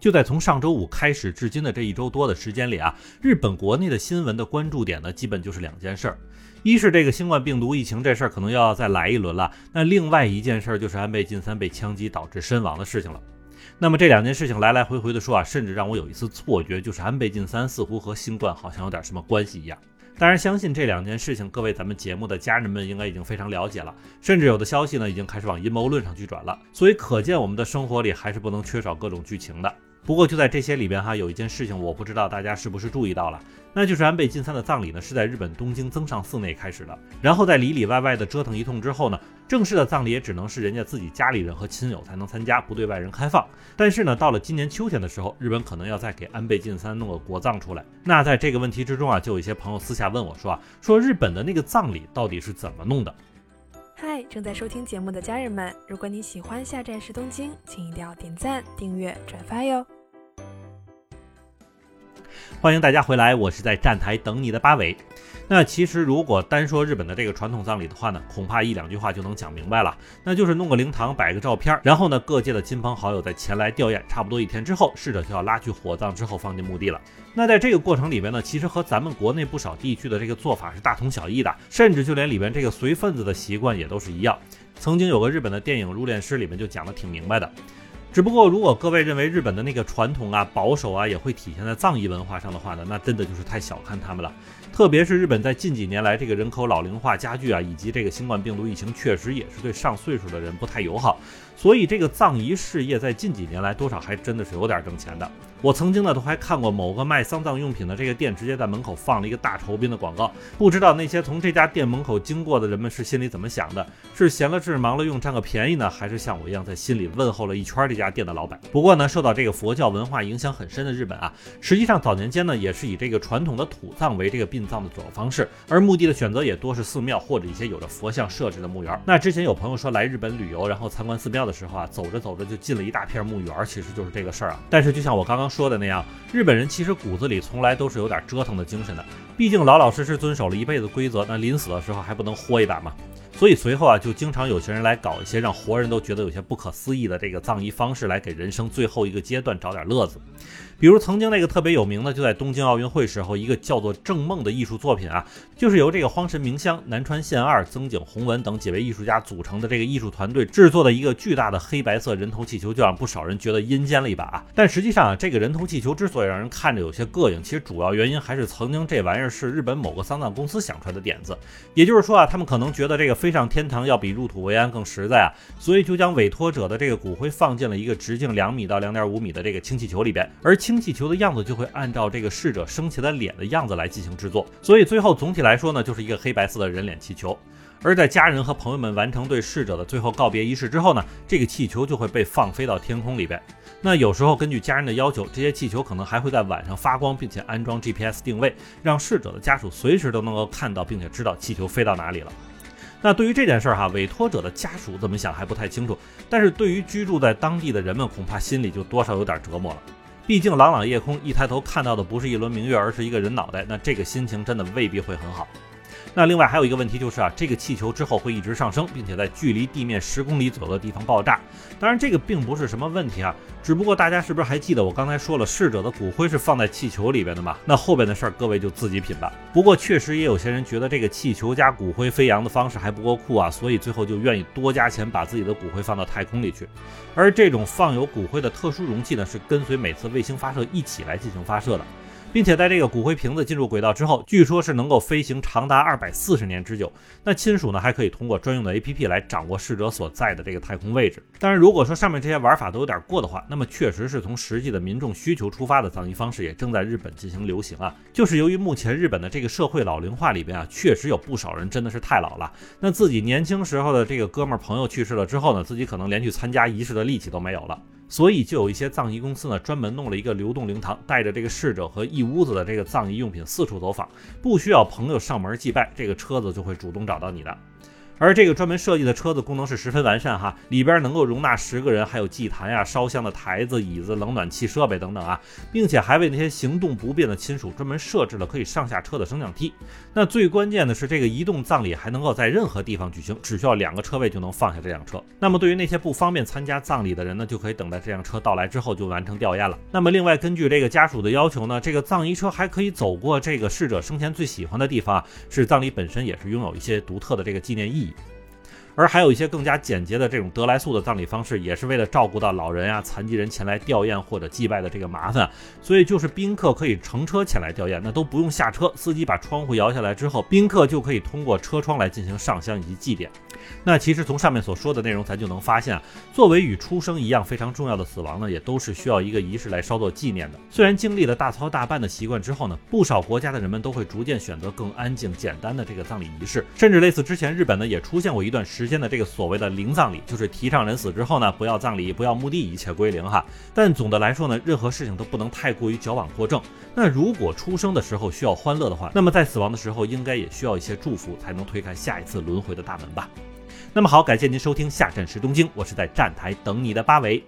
就在从上周五开始至今的这一周多的时间里啊，日本国内的新闻的关注点呢，基本就是两件事儿。一是这个新冠病毒疫情这事儿可能要再来一轮了，那另外一件事儿就是安倍晋三被枪击导致身亡的事情了。那么这两件事情来来回回的说啊，甚至让我有一次错觉，就是安倍晋三似乎和新冠好像有点什么关系一样。当然，相信这两件事情，各位咱们节目的家人们应该已经非常了解了，甚至有的消息呢已经开始往阴谋论上去转了。所以可见我们的生活里还是不能缺少各种剧情的。不过就在这些里边哈，有一件事情我不知道大家是不是注意到了，那就是安倍晋三的葬礼呢是在日本东京增上寺内开始的，然后在里里外外的折腾一通之后呢，正式的葬礼也只能是人家自己家里人和亲友才能参加，不对外人开放。但是呢，到了今年秋天的时候，日本可能要再给安倍晋三弄个国葬出来。那在这个问题之中啊，就有一些朋友私下问我说啊，说日本的那个葬礼到底是怎么弄的？嗨，正在收听节目的家人们，如果你喜欢下站是东京，请一定要点赞、订阅、转发哟。欢迎大家回来，我是在站台等你的八尾。那其实如果单说日本的这个传统葬礼的话呢，恐怕一两句话就能讲明白了，那就是弄个灵堂，摆个照片，然后呢各界的亲朋好友在前来吊唁，差不多一天之后，逝者就要拉去火葬之后放进墓地了。那在这个过程里边呢，其实和咱们国内不少地区的这个做法是大同小异的，甚至就连里边这个随份子的习惯也都是一样。曾经有个日本的电影《入殓师》里面就讲的挺明白的。只不过，如果各位认为日本的那个传统啊、保守啊，也会体现在藏医文化上的话呢，那真的就是太小看他们了。特别是日本在近几年来这个人口老龄化加剧啊，以及这个新冠病毒疫情，确实也是对上岁数的人不太友好。所以这个藏医事业在近几年来多少还真的是有点挣钱的。我曾经呢都还看过某个卖丧葬用品的这个店直接在门口放了一个大酬宾的广告，不知道那些从这家店门口经过的人们是心里怎么想的？是闲了志忙了用占个便宜呢，还是像我一样在心里问候了一圈这家店的老板？不过呢，受到这个佛教文化影响很深的日本啊，实际上早年间呢也是以这个传统的土葬为这个殡葬的主要方式，而墓地的选择也多是寺庙或者一些有着佛像设置的墓园。那之前有朋友说来日本旅游，然后参观寺庙的时候啊，走着走着就进了一大片墓园，其实就是这个事儿啊。但是就像我刚刚说的那样，日本人其实骨子里从来都是有点折腾的精神的，毕竟老老实实遵守了一辈子规则，那临死的时候还不能豁一把吗？所以随后啊，就经常有些人来搞一些让活人都觉得有些不可思议的这个葬仪方式，来给人生最后一个阶段找点乐子。比如曾经那个特别有名的，就在东京奥运会时候，一个叫做《正梦》的艺术作品啊，就是由这个荒神明香、南川宪二、增井弘文等几位艺术家组成的这个艺术团队制作的一个巨大的黑白色人头气球，就让不少人觉得阴间了一把。啊但实际上啊，这个人头气球之所以让人看着有些膈应，其实主要原因还是曾经这玩意儿是日本某个丧葬公司想出来的点子。也就是说啊，他们可能觉得这个飞上天堂要比入土为安更实在啊，所以就将委托者的这个骨灰放进了一个直径两米到两点五米的这个氢气球里边，而氢气球的样子就会按照这个逝者生前的脸的样子来进行制作，所以最后总体来说呢，就是一个黑白色的人脸气球。而在家人和朋友们完成对逝者的最后告别仪式之后呢，这个气球就会被放飞到天空里边。那有时候根据家人的要求，这些气球可能还会在晚上发光，并且安装 GPS 定位，让逝者的家属随时都能够看到，并且知道气球飞到哪里了。那对于这件事儿哈，委托者的家属怎么想还不太清楚，但是对于居住在当地的人们，恐怕心里就多少有点折磨了。毕竟朗朗夜空，一抬头看到的不是一轮明月，而是一个人脑袋，那这个心情真的未必会很好。那另外还有一个问题就是啊，这个气球之后会一直上升，并且在距离地面十公里左右的地方爆炸。当然这个并不是什么问题啊，只不过大家是不是还记得我刚才说了，逝者的骨灰是放在气球里边的嘛？那后边的事儿各位就自己品吧。不过确实也有些人觉得这个气球加骨灰飞扬的方式还不够酷啊，所以最后就愿意多加钱把自己的骨灰放到太空里去。而这种放有骨灰的特殊容器呢，是跟随每次卫星发射一起来进行发射的。并且在这个骨灰瓶子进入轨道之后，据说是能够飞行长达二百四十年之久。那亲属呢，还可以通过专用的 APP 来掌握逝者所在的这个太空位置。当然，如果说上面这些玩法都有点过的话，那么确实是从实际的民众需求出发的葬仪方式也正在日本进行流行啊。就是由于目前日本的这个社会老龄化里边啊，确实有不少人真的是太老了。那自己年轻时候的这个哥们儿朋友去世了之后呢，自己可能连去参加仪式的力气都没有了。所以就有一些葬仪公司呢，专门弄了一个流动灵堂，带着这个逝者和一屋子的这个葬仪用品四处走访，不需要朋友上门祭拜，这个车子就会主动找到你的。而这个专门设计的车子功能是十分完善哈，里边能够容纳十个人，还有祭坛呀、烧香的台子、椅子、冷暖气设备等等啊，并且还为那些行动不便的亲属专门设置了可以上下车的升降梯。那最关键的是，这个移动葬礼还能够在任何地方举行，只需要两个车位就能放下这辆车。那么对于那些不方便参加葬礼的人呢，就可以等待这辆车到来之后就完成吊唁了。那么另外，根据这个家属的要求呢，这个葬仪车还可以走过这个逝者生前最喜欢的地方，是葬礼本身也是拥有一些独特的这个纪念意义。而还有一些更加简洁的这种得来速的葬礼方式，也是为了照顾到老人啊、残疾人前来吊唁或者祭拜的这个麻烦，所以就是宾客可以乘车前来吊唁，那都不用下车，司机把窗户摇下来之后，宾客就可以通过车窗来进行上香以及祭奠。那其实从上面所说的内容，咱就能发现啊，作为与出生一样非常重要的死亡呢，也都是需要一个仪式来稍作纪念的。虽然经历了大操大办的习惯之后呢，不少国家的人们都会逐渐选择更安静简单的这个葬礼仪式，甚至类似之前日本呢也出现过一段时间的这个所谓的零葬礼，就是提倡人死之后呢不要葬礼，不要墓地，一切归零哈。但总的来说呢，任何事情都不能太过于矫枉过正。那如果出生的时候需要欢乐的话，那么在死亡的时候应该也需要一些祝福，才能推开下一次轮回的大门吧。那么好，感谢您收听下站是东京，我是在站台等你的八维。